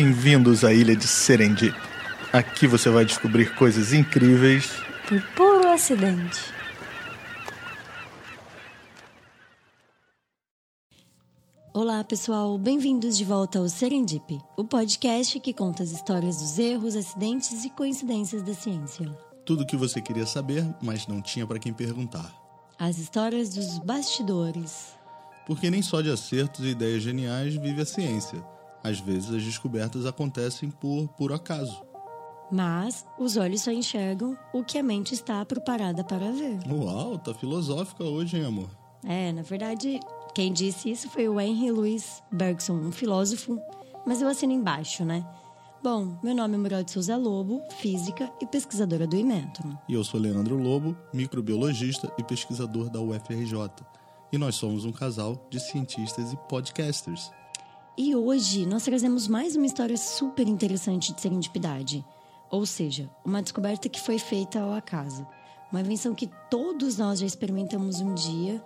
Bem-vindos à ilha de Serendip. Aqui você vai descobrir coisas incríveis por puro acidente. Olá, pessoal, bem-vindos de volta ao Serendip, o podcast que conta as histórias dos erros, acidentes e coincidências da ciência. Tudo o que você queria saber, mas não tinha para quem perguntar. As histórias dos bastidores. Porque nem só de acertos e ideias geniais vive a ciência. Às vezes as descobertas acontecem por puro acaso. Mas os olhos só enxergam o que a mente está preparada para ver. Uau, tá filosófica hoje, hein, amor? É, na verdade, quem disse isso foi o Henry Louis Bergson, um filósofo, mas eu assino embaixo, né? Bom, meu nome é Muriel de Souza Lobo, física e pesquisadora do Imetro. E eu sou Leandro Lobo, microbiologista e pesquisador da UFRJ. E nós somos um casal de cientistas e podcasters. E hoje nós trazemos mais uma história super interessante de serendipidade. Ou seja, uma descoberta que foi feita ao acaso. Uma invenção que todos nós já experimentamos um dia.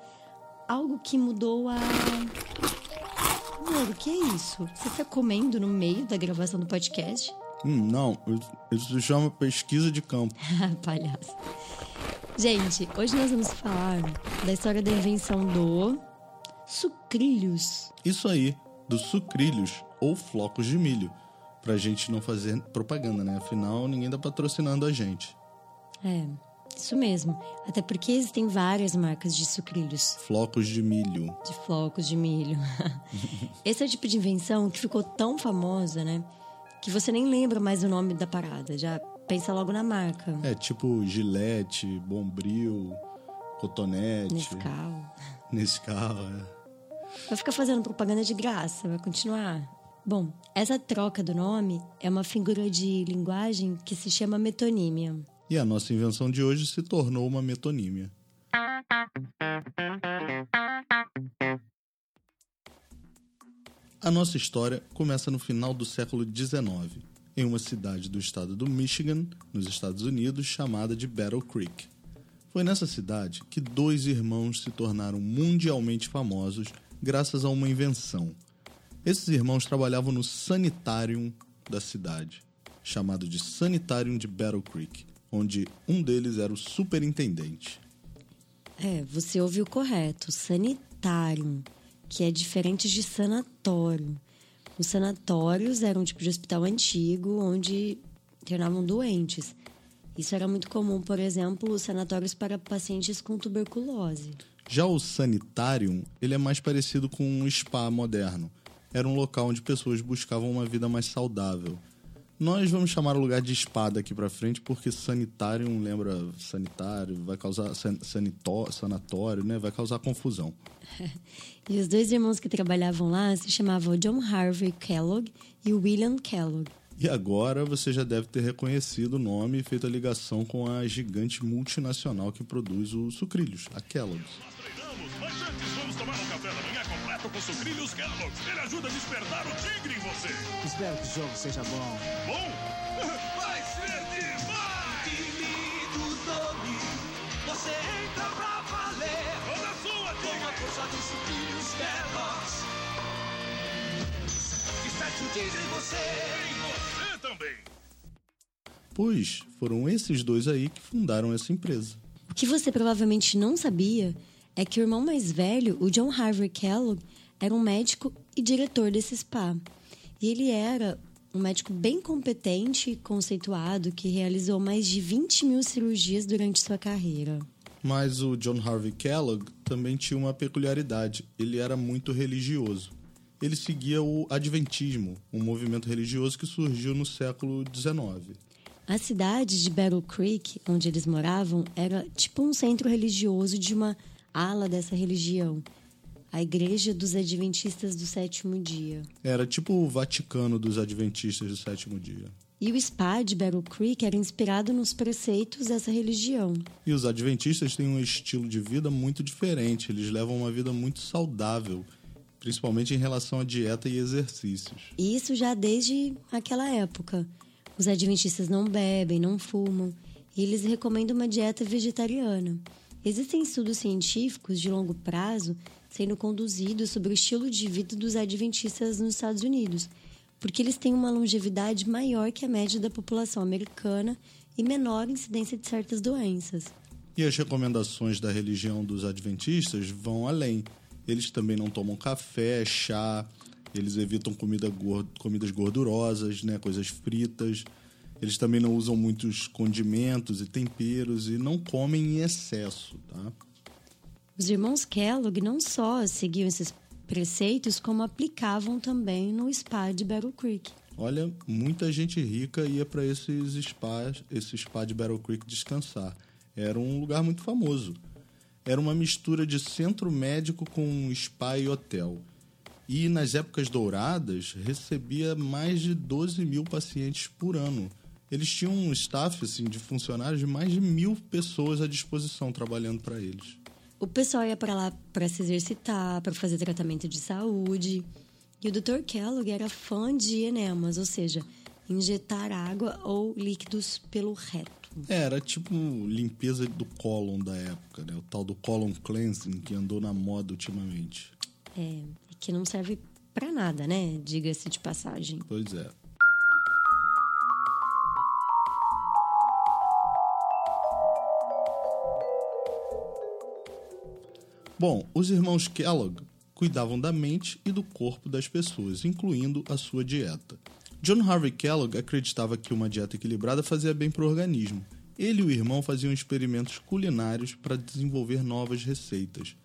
Algo que mudou a. Amor, o que é isso? Você está comendo no meio da gravação do podcast? Hum, não, isso se chama pesquisa de campo. Palhaço. Gente, hoje nós vamos falar da história da invenção do sucrilhos. Isso aí, dos sucrilhos ou flocos de milho pra gente não fazer propaganda, né? Afinal, ninguém tá patrocinando a gente. É, isso mesmo. Até porque existem várias marcas de sucrilhos. Flocos de milho. De flocos de milho. Esse é o tipo de invenção que ficou tão famosa, né? Que você nem lembra mais o nome da parada. Já pensa logo na marca. É, tipo Gillette, Bombril, Cotonete. Nescau. Nescau, é. Vai ficar fazendo propaganda de graça, vai continuar. Bom, essa troca do nome é uma figura de linguagem que se chama metonímia. E a nossa invenção de hoje se tornou uma metonímia. A nossa história começa no final do século XIX, em uma cidade do estado do Michigan, nos Estados Unidos, chamada de Battle Creek. Foi nessa cidade que dois irmãos se tornaram mundialmente famosos graças a uma invenção – esses irmãos trabalhavam no sanitário da cidade, chamado de Sanitário de Battle Creek, onde um deles era o superintendente. É, você ouviu correto, sanitário, que é diferente de sanatório. Os sanatórios eram um tipo de hospital antigo onde internavam doentes. Isso era muito comum, por exemplo, os sanatórios para pacientes com tuberculose. Já o sanitário, ele é mais parecido com um spa moderno era um local onde pessoas buscavam uma vida mais saudável. Nós vamos chamar o lugar de espada aqui para frente porque sanitário lembra sanitário, vai causar sanitó, sanatório, né? Vai causar confusão. e os dois irmãos que trabalhavam lá se chamavam John Harvey Kellogg e William Kellogg. E agora você já deve ter reconhecido o nome e feito a ligação com a gigante multinacional que produz os sucrilhos, a Kellogg's com sucrilhos Kellogg's. Ele ajuda a despertar o tigre em você. Espero que o jogo seja bom. Bom? Vai ser demais! Time do nome, você entra pra valer. Toda sua, tigre! Com a força dos sucrilhos Kellogg's. Desperte o tigre em você. Também. Pois foram esses dois aí que fundaram essa empresa. O que você provavelmente não sabia é que o irmão mais velho, o John Harvey Kellogg, era um médico e diretor desse spa. E ele era um médico bem competente e conceituado que realizou mais de 20 mil cirurgias durante sua carreira. Mas o John Harvey Kellogg também tinha uma peculiaridade: ele era muito religioso. Ele seguia o Adventismo, um movimento religioso que surgiu no século XIX. A cidade de Battle Creek, onde eles moravam, era tipo um centro religioso de uma ala dessa religião a Igreja dos Adventistas do Sétimo Dia. Era tipo o Vaticano dos Adventistas do Sétimo Dia. E o spa de Battle Creek era inspirado nos preceitos dessa religião. E os adventistas têm um estilo de vida muito diferente, eles levam uma vida muito saudável, principalmente em relação à dieta e exercícios. Isso já desde aquela época. Os adventistas não bebem, não fumam, e eles recomendam uma dieta vegetariana. Existem estudos científicos de longo prazo sendo conduzidos sobre o estilo de vida dos adventistas nos Estados Unidos, porque eles têm uma longevidade maior que a média da população americana e menor incidência de certas doenças. E as recomendações da religião dos adventistas vão além. Eles também não tomam café, chá, eles evitam comida gor- comidas gordurosas, né, coisas fritas. Eles também não usam muitos condimentos e temperos e não comem em excesso, tá? Os irmãos Kellogg não só seguiam esses preceitos, como aplicavam também no spa de Battle Creek. Olha, muita gente rica ia para esses spas, esse spa de Battle Creek descansar. Era um lugar muito famoso. Era uma mistura de centro médico com spa e hotel. E nas épocas douradas recebia mais de 12 mil pacientes por ano. Eles tinham um staff assim, de funcionários de mais de mil pessoas à disposição trabalhando para eles. O pessoal ia para lá para se exercitar, para fazer tratamento de saúde. E o Dr. Kellogg era fã de enemas, ou seja, injetar água ou líquidos pelo reto. É, era tipo limpeza do cólon da época, né? O tal do colon cleansing que andou na moda ultimamente. É, que não serve para nada, né? Diga-se de passagem. Pois é. Bom, os irmãos Kellogg cuidavam da mente e do corpo das pessoas, incluindo a sua dieta. John Harvey Kellogg acreditava que uma dieta equilibrada fazia bem para o organismo. Ele e o irmão faziam experimentos culinários para desenvolver novas receitas.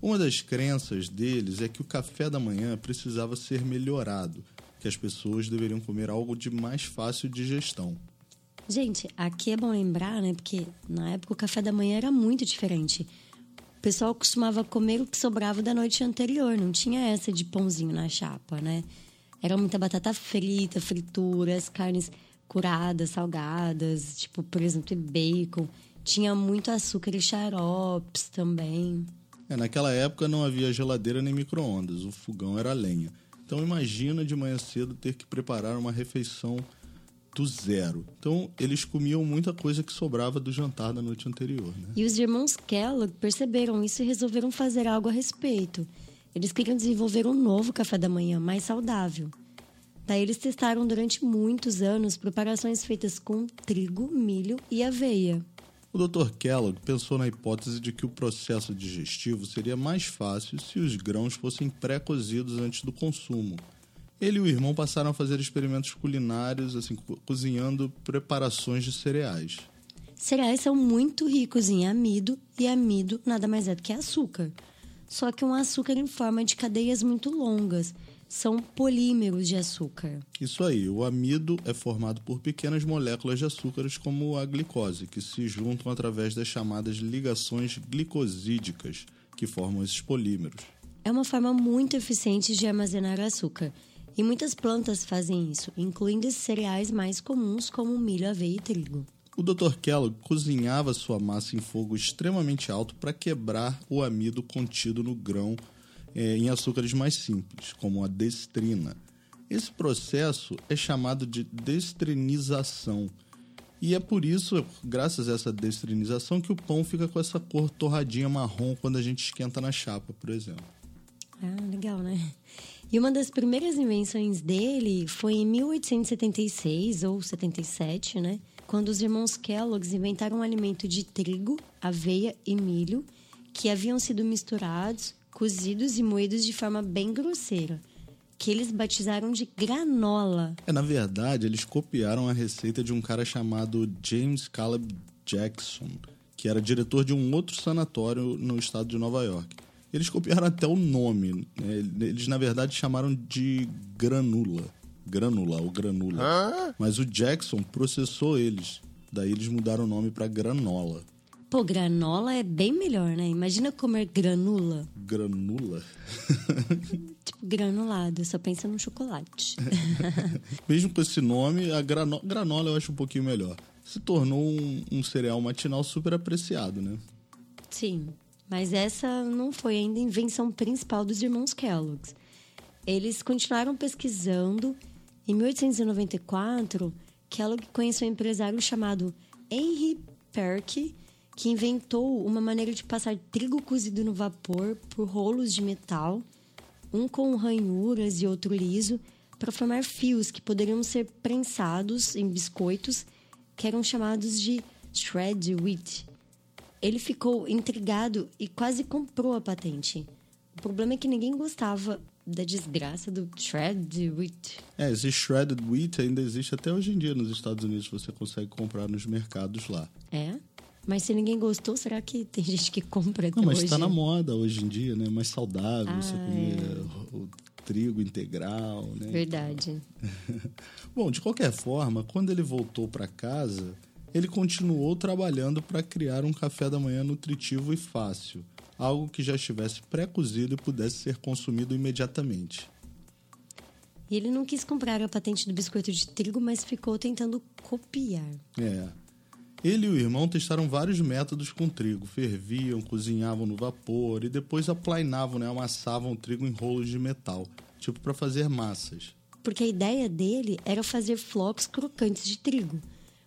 Uma das crenças deles é que o café da manhã precisava ser melhorado, que as pessoas deveriam comer algo de mais fácil digestão. Gente, aqui é bom lembrar, né? Porque na época o café da manhã era muito diferente. O pessoal costumava comer o que sobrava da noite anterior, não tinha essa de pãozinho na chapa, né? Era muita batata frita, frituras, carnes curadas, salgadas, tipo presunto e bacon. Tinha muito açúcar e xaropes também. É, naquela época não havia geladeira nem micro-ondas, o fogão era lenha. Então imagina de manhã cedo ter que preparar uma refeição do zero. Então eles comiam muita coisa que sobrava do jantar da noite anterior. Né? E os irmãos Kellogg perceberam isso e resolveram fazer algo a respeito. Eles queriam desenvolver um novo café da manhã mais saudável. Daí eles testaram durante muitos anos preparações feitas com trigo, milho e aveia. O Dr. Kellogg pensou na hipótese de que o processo digestivo seria mais fácil se os grãos fossem pré-cozidos antes do consumo. Ele e o irmão passaram a fazer experimentos culinários, assim, co- cozinhando preparações de cereais. Cereais são muito ricos em amido e amido nada mais é do que açúcar. Só que um açúcar em forma de cadeias muito longas. São polímeros de açúcar. Isso aí, o amido é formado por pequenas moléculas de açúcares como a glicose, que se juntam através das chamadas ligações glicosídicas, que formam esses polímeros. É uma forma muito eficiente de armazenar açúcar. E muitas plantas fazem isso, incluindo cereais mais comuns como milho, aveia e trigo. O Dr. Kellogg cozinhava sua massa em fogo extremamente alto para quebrar o amido contido no grão eh, em açúcares mais simples, como a destrina. Esse processo é chamado de destrinização. E é por isso, graças a essa destrinização, que o pão fica com essa cor torradinha marrom quando a gente esquenta na chapa, por exemplo. Ah, legal, né? E uma das primeiras invenções dele foi em 1876 ou 77, né? Quando os irmãos Kellogg's inventaram um alimento de trigo, aveia e milho que haviam sido misturados, cozidos e moídos de forma bem grosseira, que eles batizaram de granola. É, na verdade, eles copiaram a receita de um cara chamado James Caleb Jackson, que era diretor de um outro sanatório no estado de Nova York. Eles copiaram até o nome. né? Eles, na verdade, chamaram de granula. Granula, ou granula. Mas o Jackson processou eles. Daí eles mudaram o nome para granola. Pô, granola é bem melhor, né? Imagina comer granula. Granula? Tipo, granulado, só pensa no chocolate. Mesmo com esse nome, a grano... granola eu acho um pouquinho melhor. Se tornou um, um cereal matinal super apreciado, né? Sim, mas essa não foi ainda a invenção principal dos irmãos Kellogg's. Eles continuaram pesquisando. Em 1894, Kellogg conheceu um empresário chamado Henry Perky, que inventou uma maneira de passar trigo cozido no vapor por rolos de metal, um com ranhuras e outro liso, para formar fios que poderiam ser prensados em biscoitos que eram chamados de shred wheat. Ele ficou intrigado e quase comprou a patente. O problema é que ninguém gostava da desgraça do shred wheat. É, esse shredded wheat ainda existe até hoje em dia nos Estados Unidos. Você consegue comprar nos mercados lá. É? Mas se ninguém gostou, será que tem gente que compra até Não, mas hoje? está na moda hoje em dia, né? Mais saudável, Ah, você comer o, o trigo integral, né? Verdade. Bom, de qualquer forma, quando ele voltou para casa, ele continuou trabalhando para criar um café da manhã nutritivo e fácil, algo que já estivesse pré-cozido e pudesse ser consumido imediatamente. E ele não quis comprar a patente do biscoito de trigo, mas ficou tentando copiar. É. Ele e o irmão testaram vários métodos com trigo. Ferviam, cozinhavam no vapor e depois aplainavam, né? amassavam o trigo em rolos de metal, tipo para fazer massas. Porque a ideia dele era fazer flocos crocantes de trigo.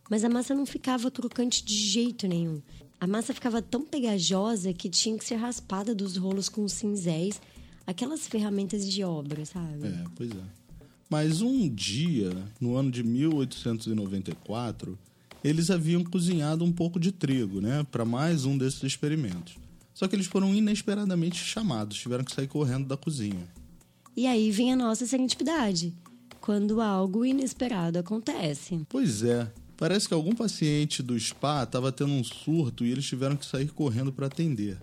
Mas a massa não ficava crocante de jeito nenhum. A massa ficava tão pegajosa que tinha que ser raspada dos rolos com cinzéis, aquelas ferramentas de obra, sabe? É, pois é. Mas um dia, no ano de 1894, eles haviam cozinhado um pouco de trigo, né, para mais um desses experimentos. Só que eles foram inesperadamente chamados, tiveram que sair correndo da cozinha. E aí vem a nossa serendipidade, quando algo inesperado acontece. Pois é, parece que algum paciente do spa estava tendo um surto e eles tiveram que sair correndo para atender.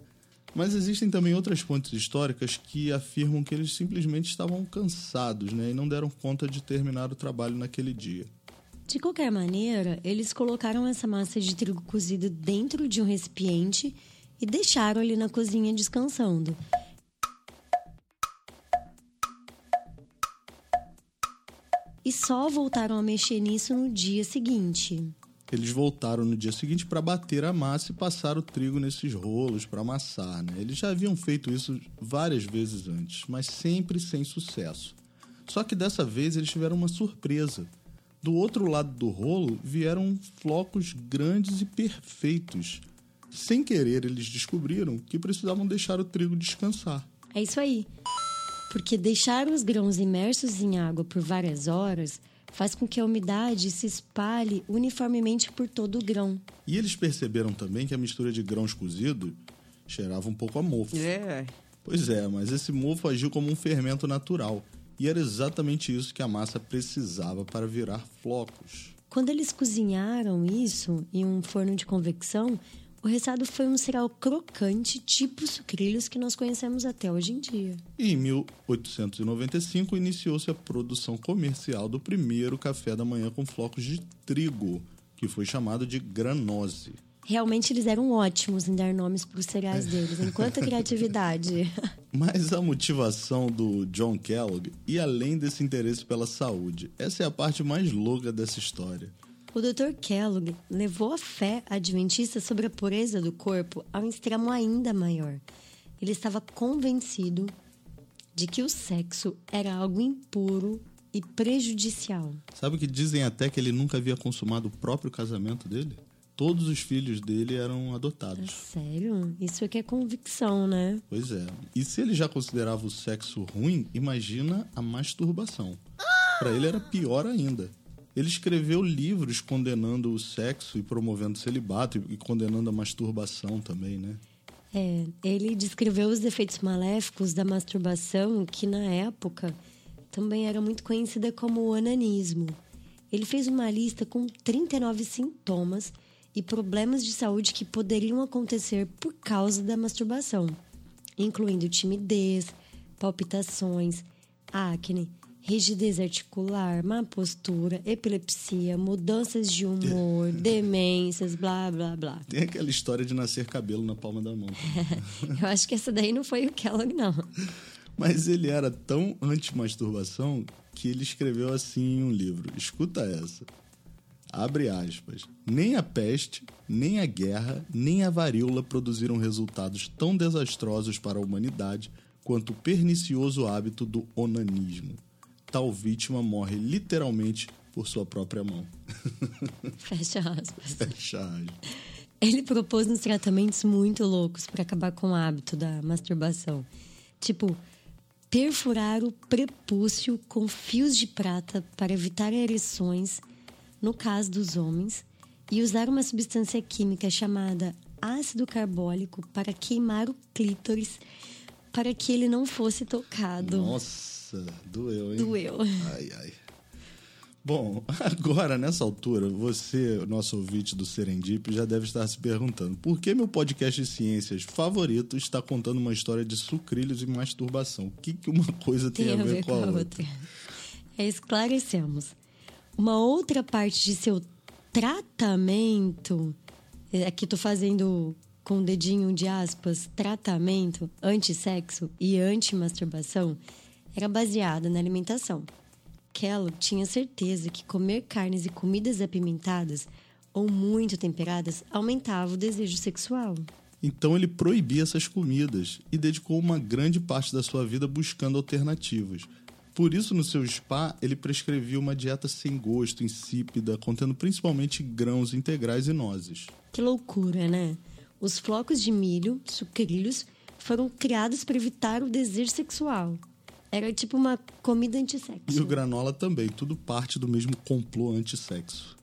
Mas existem também outras fontes históricas que afirmam que eles simplesmente estavam cansados né, e não deram conta de terminar o trabalho naquele dia. De qualquer maneira, eles colocaram essa massa de trigo cozido dentro de um recipiente e deixaram ali na cozinha descansando. E só voltaram a mexer nisso no dia seguinte. Eles voltaram no dia seguinte para bater a massa e passar o trigo nesses rolos para amassar. Né? Eles já haviam feito isso várias vezes antes, mas sempre sem sucesso. Só que dessa vez eles tiveram uma surpresa. Do outro lado do rolo vieram flocos grandes e perfeitos. Sem querer, eles descobriram que precisavam deixar o trigo descansar. É isso aí. Porque deixar os grãos imersos em água por várias horas faz com que a umidade se espalhe uniformemente por todo o grão. E eles perceberam também que a mistura de grãos cozidos cheirava um pouco a mofo. É. Pois é, mas esse mofo agiu como um fermento natural. E era exatamente isso que a massa precisava para virar flocos. Quando eles cozinharam isso em um forno de convecção, o resultado foi um cereal crocante, tipo sucrilhos que nós conhecemos até hoje em dia. E em 1895 iniciou-se a produção comercial do primeiro café da manhã com flocos de trigo, que foi chamado de granose. Realmente eles eram ótimos em dar nomes para os cereais deles, enquanto a criatividade. Mas a motivação do John Kellogg ia além desse interesse pela saúde. Essa é a parte mais louca dessa história. O Dr. Kellogg levou a fé adventista sobre a pureza do corpo a um extremo ainda maior. Ele estava convencido de que o sexo era algo impuro e prejudicial. Sabe que dizem até que ele nunca havia consumado o próprio casamento dele? Todos os filhos dele eram adotados. Sério? Isso aqui é convicção, né? Pois é. E se ele já considerava o sexo ruim, imagina a masturbação. Para ele era pior ainda. Ele escreveu livros condenando o sexo e promovendo o celibato e condenando a masturbação também, né? É, ele descreveu os efeitos maléficos da masturbação, que na época também era muito conhecida como o onanismo. Ele fez uma lista com 39 sintomas e problemas de saúde que poderiam acontecer por causa da masturbação, incluindo timidez, palpitações, acne, rigidez articular, má postura, epilepsia, mudanças de humor, demências, blá blá blá. Tem aquela história de nascer cabelo na palma da mão. Eu acho que essa daí não foi o Kellogg, não. Mas ele era tão anti-masturbação que ele escreveu assim em um livro. Escuta essa. Abre aspas. Nem a peste, nem a guerra, nem a varíola produziram resultados tão desastrosos para a humanidade quanto o pernicioso hábito do onanismo. Tal vítima morre literalmente por sua própria mão. Fecha aspas. Fecha aspas. Ele propôs uns tratamentos muito loucos para acabar com o hábito da masturbação. Tipo, perfurar o prepúcio com fios de prata para evitar ereções, no caso dos homens, e usar uma substância química chamada ácido carbólico para queimar o clítoris para que ele não fosse tocado. Nossa, doeu, hein? Doeu. Ai, ai. Bom, agora nessa altura, você, nosso ouvinte do Serendip, já deve estar se perguntando por que meu podcast de ciências favorito está contando uma história de sucrilhos e masturbação? O que, que uma coisa tem, a ver, com a outra? É, esclarecemos. Uma outra parte de seu tratamento, é, aqui tô fazendo com o dedinho de aspas, tratamento anti-sexo e anti-masturbação, era baseada na alimentação. Kellogg tinha certeza que comer carnes e comidas apimentadas ou muito temperadas aumentava o desejo sexual. Então ele proibia essas comidas e dedicou uma grande parte da sua vida buscando alternativas. Por isso, no seu spa, ele prescrevia uma dieta sem gosto, insípida, contendo principalmente grãos integrais e nozes. Que loucura, né? Os flocos de milho, sucrilhos, foram criados para evitar o desejo sexual. Era tipo uma comida antissexo. E o granola também, tudo parte do mesmo complô antissexo.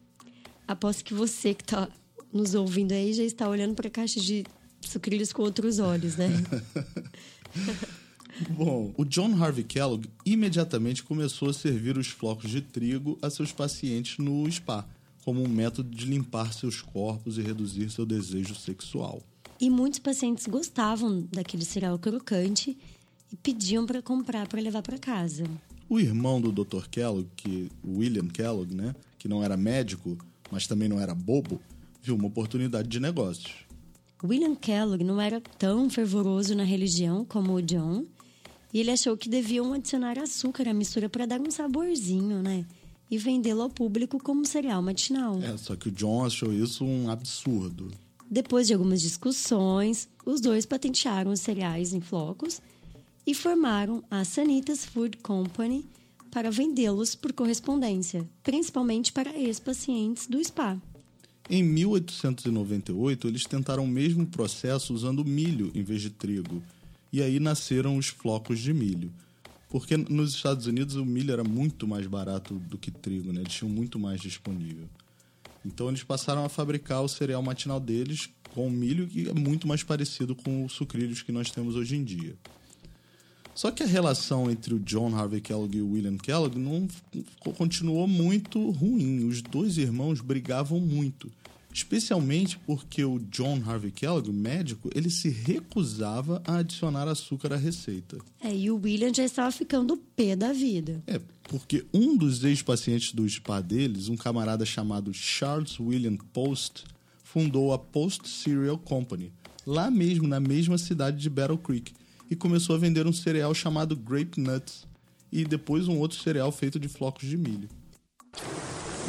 Aposto que você que está nos ouvindo aí já está olhando para a caixa de sucrilhos com outros olhos, né? Bom, o John Harvey Kellogg imediatamente começou a servir os flocos de trigo a seus pacientes no spa, como um método de limpar seus corpos e reduzir seu desejo sexual. E muitos pacientes gostavam daquele cereal crocante e pediam para comprar para levar para casa. O irmão do Dr. Kellogg, que William Kellogg, né, que não era médico, mas também não era bobo, viu uma oportunidade de negócios. William Kellogg não era tão fervoroso na religião como o John, e ele achou que deviam adicionar açúcar à mistura para dar um saborzinho, né? E vendê-lo ao público como cereal matinal. É, só que o John achou isso um absurdo. Depois de algumas discussões, os dois patentearam os cereais em flocos e formaram a Sanitas Food Company para vendê-los por correspondência, principalmente para ex-pacientes do spa. Em 1898, eles tentaram o mesmo processo usando milho em vez de trigo. E aí nasceram os flocos de milho. Porque nos Estados Unidos o milho era muito mais barato do que trigo, né? Eles tinham muito mais disponível. Então eles passaram a fabricar o cereal matinal deles com milho que é muito mais parecido com os sucrilhos que nós temos hoje em dia. Só que a relação entre o John Harvey Kellogg e o William Kellogg não continuou muito ruim. Os dois irmãos brigavam muito. Especialmente porque o John Harvey Kellogg, o médico, ele se recusava a adicionar açúcar à receita. É, e o William já estava ficando pé da vida. É, porque um dos ex-pacientes do spa deles, um camarada chamado Charles William Post, fundou a Post Cereal Company, lá mesmo na mesma cidade de Battle Creek, e começou a vender um cereal chamado Grape Nuts e depois um outro cereal feito de flocos de milho.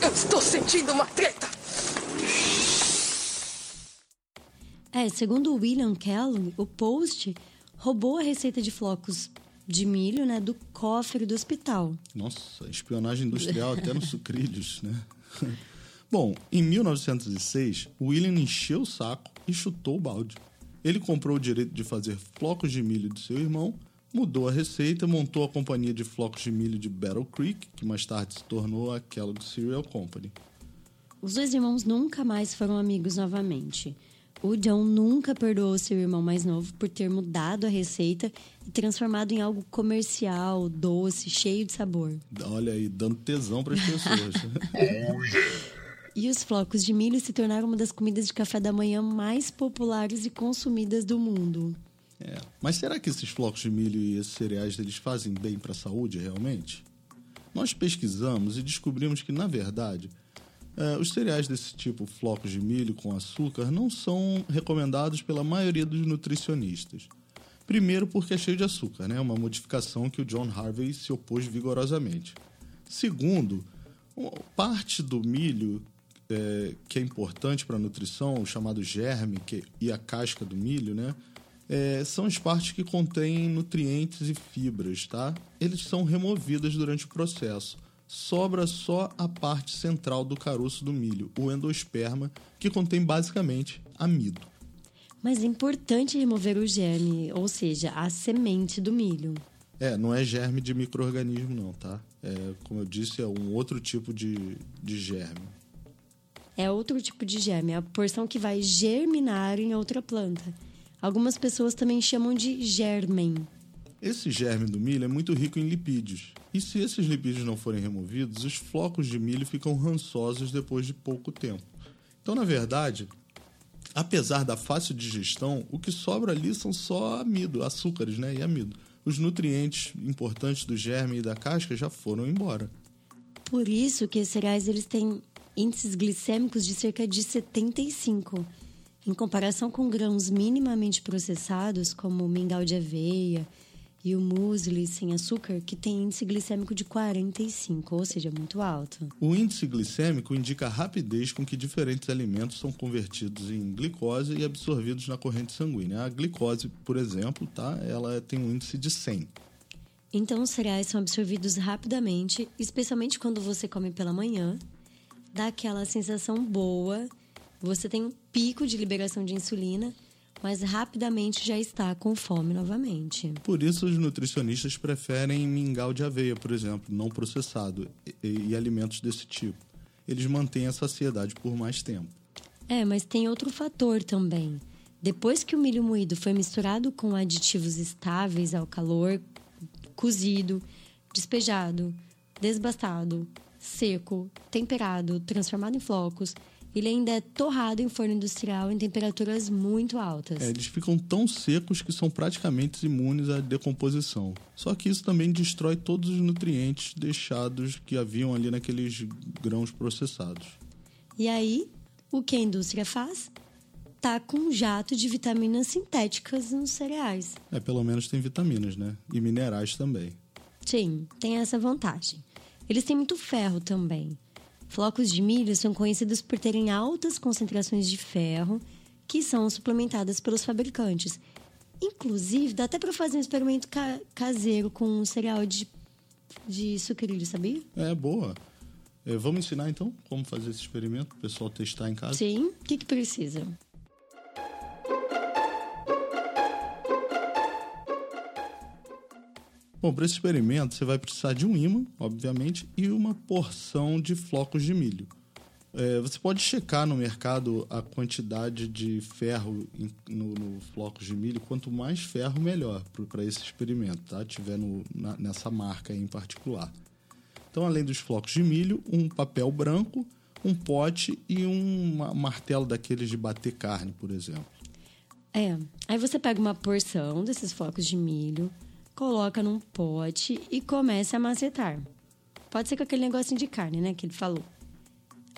Eu estou sentindo uma treta! É, segundo William Kellogg, o Post roubou a receita de flocos de milho, né, do cofre do hospital. Nossa, espionagem industrial até nos sucrilhos, né? Bom, em 1906, William encheu o saco e chutou o balde. Ele comprou o direito de fazer flocos de milho de seu irmão, mudou a receita, montou a companhia de flocos de milho de Battle Creek, que mais tarde se tornou a Kellogg Cereal Company. Os dois irmãos nunca mais foram amigos novamente. O John nunca perdoou seu irmão mais novo por ter mudado a receita e transformado em algo comercial, doce, cheio de sabor. Olha aí, dando tesão para as pessoas. E os flocos de milho se tornaram uma das comidas de café da manhã mais populares e consumidas do mundo. É. Mas será que esses flocos de milho e esses cereais eles fazem bem para a saúde realmente? Nós pesquisamos e descobrimos que, na verdade, é, os cereais desse tipo, flocos de milho com açúcar, não são recomendados pela maioria dos nutricionistas. Primeiro, porque é cheio de açúcar, né? uma modificação que o John Harvey se opôs vigorosamente. Segundo, parte do milho é, que é importante para a nutrição, o chamado germe que, e a casca do milho, né? É, são as partes que contêm nutrientes e fibras, tá? Eles são removidos durante o processo sobra só a parte central do caroço do milho, o endosperma, que contém basicamente amido. Mas é importante remover o germe, ou seja, a semente do milho. É, não é germe de micro-organismo, não, tá? É, como eu disse, é um outro tipo de, de germe. É outro tipo de germe, é a porção que vai germinar em outra planta. Algumas pessoas também chamam de germen. Esse germe do milho é muito rico em lipídios. E se esses lipídios não forem removidos, os flocos de milho ficam rançosos depois de pouco tempo. Então, na verdade, apesar da fácil digestão, o que sobra ali são só amido, açúcares, né? E amido. Os nutrientes importantes do germe e da casca já foram embora. Por isso que os cereais eles têm índices glicêmicos de cerca de 75, em comparação com grãos minimamente processados, como o mingau de aveia e o muesli sem açúcar, que tem índice glicêmico de 45, ou seja, muito alto. O índice glicêmico indica a rapidez com que diferentes alimentos são convertidos em glicose e absorvidos na corrente sanguínea. A glicose, por exemplo, tá? ela tem um índice de 100. Então, os cereais são absorvidos rapidamente, especialmente quando você come pela manhã. Dá aquela sensação boa, você tem um pico de liberação de insulina, mas rapidamente já está com fome novamente. Por isso, os nutricionistas preferem mingau de aveia, por exemplo, não processado, e, e alimentos desse tipo. Eles mantêm a saciedade por mais tempo. É, mas tem outro fator também. Depois que o milho moído foi misturado com aditivos estáveis ao calor, cozido, despejado, desbastado, seco, temperado, transformado em flocos, ele ainda é torrado em forno industrial em temperaturas muito altas. É, eles ficam tão secos que são praticamente imunes à decomposição. Só que isso também destrói todos os nutrientes deixados que haviam ali naqueles grãos processados. E aí, o que a indústria faz? Tá com um jato de vitaminas sintéticas nos cereais. É, pelo menos tem vitaminas, né? E minerais também. Sim, tem essa vantagem. Eles têm muito ferro também. Flocos de milho são conhecidos por terem altas concentrações de ferro, que são suplementadas pelos fabricantes. Inclusive, dá até para fazer um experimento ca caseiro com um cereal de, de sucrilho, sabia? É, boa. É, vamos ensinar então como fazer esse experimento o pessoal testar em casa? Sim. O que, que precisa? Bom, para esse experimento você vai precisar de um ímã, obviamente, e uma porção de flocos de milho. É, você pode checar no mercado a quantidade de ferro em, no, no flocos de milho. Quanto mais ferro, melhor para esse experimento, tá? Tiver no, na, nessa marca em particular. Então, além dos flocos de milho, um papel branco, um pote e um martelo daqueles de bater carne, por exemplo. É. Aí você pega uma porção desses flocos de milho, coloca num pote e começa a macetar. Pode ser com aquele negocinho de carne, né, que ele falou.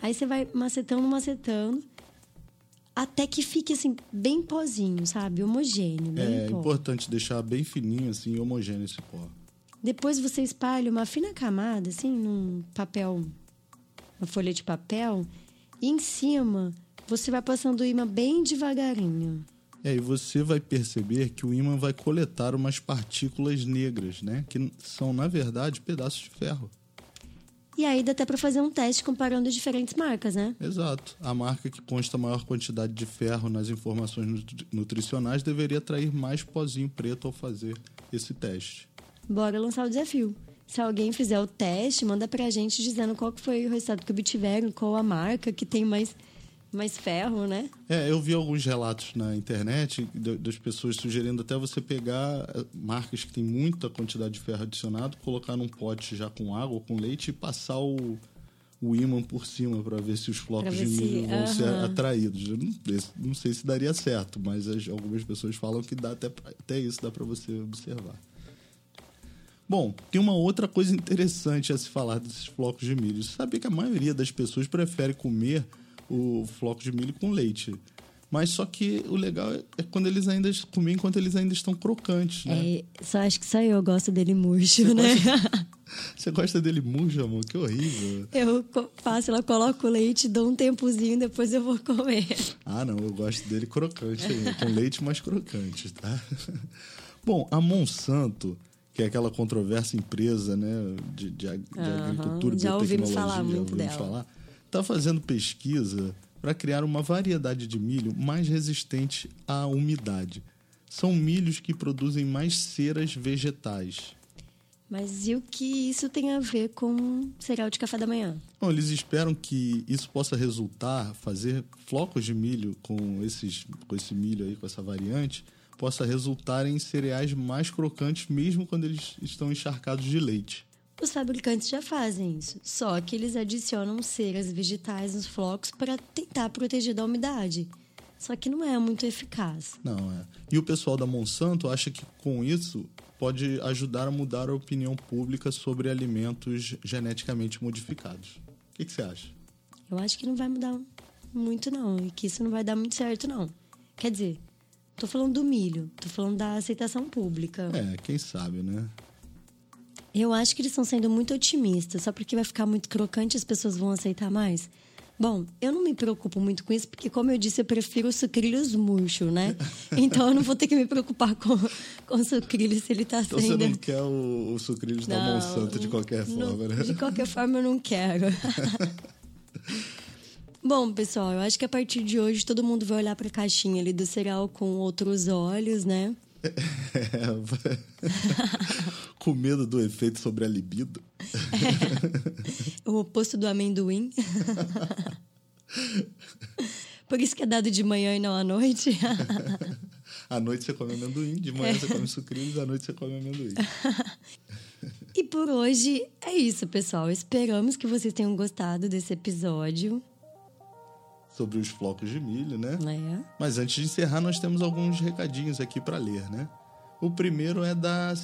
Aí você vai macetando, macetando, até que fique assim bem pozinho, sabe? Homogêneo, bem É pó. importante deixar bem fininho assim, homogêneo esse pó. Depois você espalha uma fina camada assim num papel, uma folha de papel, e em cima você vai passando o imã bem devagarinho. E você vai perceber que o ímã vai coletar umas partículas negras, né? Que são, na verdade, pedaços de ferro. E aí dá até para fazer um teste comparando diferentes marcas, né? Exato. A marca que consta maior quantidade de ferro nas informações nutri- nutricionais deveria atrair mais pozinho preto ao fazer esse teste. Bora lançar o desafio. Se alguém fizer o teste, manda pra gente dizendo qual que foi o resultado que obtiveram, qual a marca que tem mais, mais ferro, né? É, eu vi alguns relatos na internet da- das pessoas sugerindo até você pegar eh, marcas que tem muita quantidade de ferro adicionado, colocar num pote já com água ou com leite e passar o, o ímã por cima para ver se os flocos de se- milho vão ser aham. atraídos. Eu não, não sei se daria certo, mas as- algumas pessoas falam que dá até, pra- até isso dá para você observar. Bom, tem uma outra coisa interessante a se falar desses flocos de milho. Você sabia que a maioria das pessoas prefere comer o floco de milho com leite. Mas só que o legal é quando eles ainda comer enquanto eles ainda estão crocantes, né? É, só acho que só eu gosto dele murcho, né? Você gosta dele murcho, amor? Que horrível. Eu faço, ela coloca o leite, dou um tempozinho, depois eu vou comer. Ah, não, eu gosto dele crocante com leite mais crocante, tá? Bom, a Monsanto, que é aquela controversa empresa, né, de, de, de Aham, agricultura e já ouvimos biotecnologia, falar já muito ouvimos dela. falar, tá fazendo pesquisa para criar uma variedade de milho mais resistente à umidade. São milhos que produzem mais ceras vegetais. Mas e o que isso tem a ver com cereal de café da manhã? Bom, eles esperam que isso possa resultar, fazer flocos de milho com, esses, com esse milho aí, com essa variante, possa resultar em cereais mais crocantes, mesmo quando eles estão encharcados de leite. Os fabricantes já fazem isso, só que eles adicionam ceras vegetais nos flocos para tentar proteger da umidade. Só que não é muito eficaz. Não, é. E o pessoal da Monsanto acha que com isso pode ajudar a mudar a opinião pública sobre alimentos geneticamente modificados. O que, que você acha? Eu acho que não vai mudar muito, não. E que isso não vai dar muito certo, não. Quer dizer, tô falando do milho, tô falando da aceitação pública. É, quem sabe, né? Eu acho que eles estão sendo muito otimistas, só porque vai ficar muito crocante as pessoas vão aceitar mais. Bom, eu não me preocupo muito com isso, porque, como eu disse, eu prefiro sucrilhos murcho, né? Então eu não vou ter que me preocupar com, com sucrilhos se ele tá Então sendo. você não quer o, o sucrilhos da Não, Monsanto de qualquer não- forma, né? De qualquer forma, eu não quero. Bom, pessoal, eu acho que a partir de hoje todo mundo vai olhar para a caixinha ali do cereal com outros olhos, né? É, com medo do efeito sobre a libido. O oposto do amendoim. Por isso que é dado de manhã e não à noite. À noite você come amendoim, de manhã você come sucrilhos, à noite você come amendoim. E por hoje é isso, pessoal. Esperamos que vocês tenham gostado desse episódio. Sobre os flocos de milho, né? né? Mas antes de encerrar, nós temos alguns recadinhos aqui para ler, né? O primeiro é da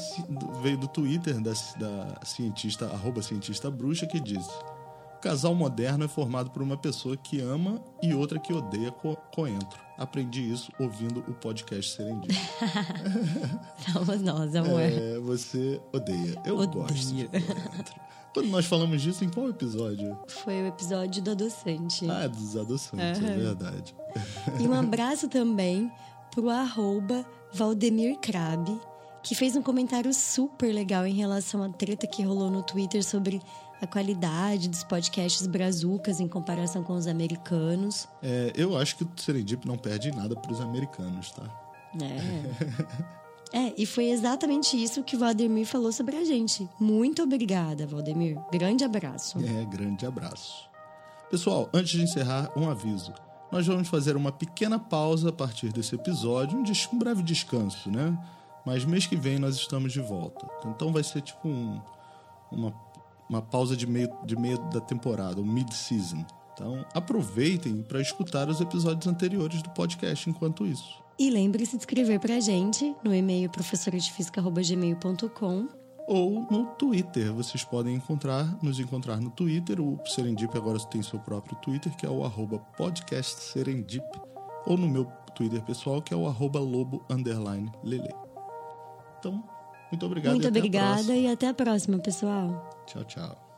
veio do Twitter da, da cientista arroba cientista bruxa que diz: o casal moderno é formado por uma pessoa que ama e outra que odeia co coentro. Aprendi isso ouvindo o podcast Serendip. Somos nós, amor. É, você odeia. Eu Odeio. gosto de coentro. Quando nós falamos disso, em qual episódio? Foi o episódio do adoçante. Ah, é dos adoçantes, é Aham. verdade. E um abraço também pro arroba Valdemir Krabi, que fez um comentário super legal em relação à treta que rolou no Twitter sobre a qualidade dos podcasts brazucas em comparação com os americanos. É, eu acho que o Serendip não perde nada para os americanos, tá? É. É, e foi exatamente isso que o Valdemir falou sobre a gente. Muito obrigada, Valdemir. Grande abraço. É, grande abraço. Pessoal, antes de encerrar, um aviso. Nós vamos fazer uma pequena pausa a partir desse episódio, um, um breve descanso, né? Mas mês que vem nós estamos de volta. Então vai ser tipo um- uma, uma pausa de meio, de meio da temporada, um mid-season. Então aproveitem para escutar os episódios anteriores do podcast enquanto isso. E lembre-se de escrever pra gente no e-mail professoradefísica.gmail.com ou no Twitter. Vocês podem encontrar, nos encontrar no Twitter. O Serendip agora tem seu próprio Twitter, que é o arroba podcast Serendip. Ou no meu Twitter pessoal, que é o arroba lobo underline lele. Então, muito obrigado Muito e obrigada e até a próxima, pessoal. Tchau, tchau.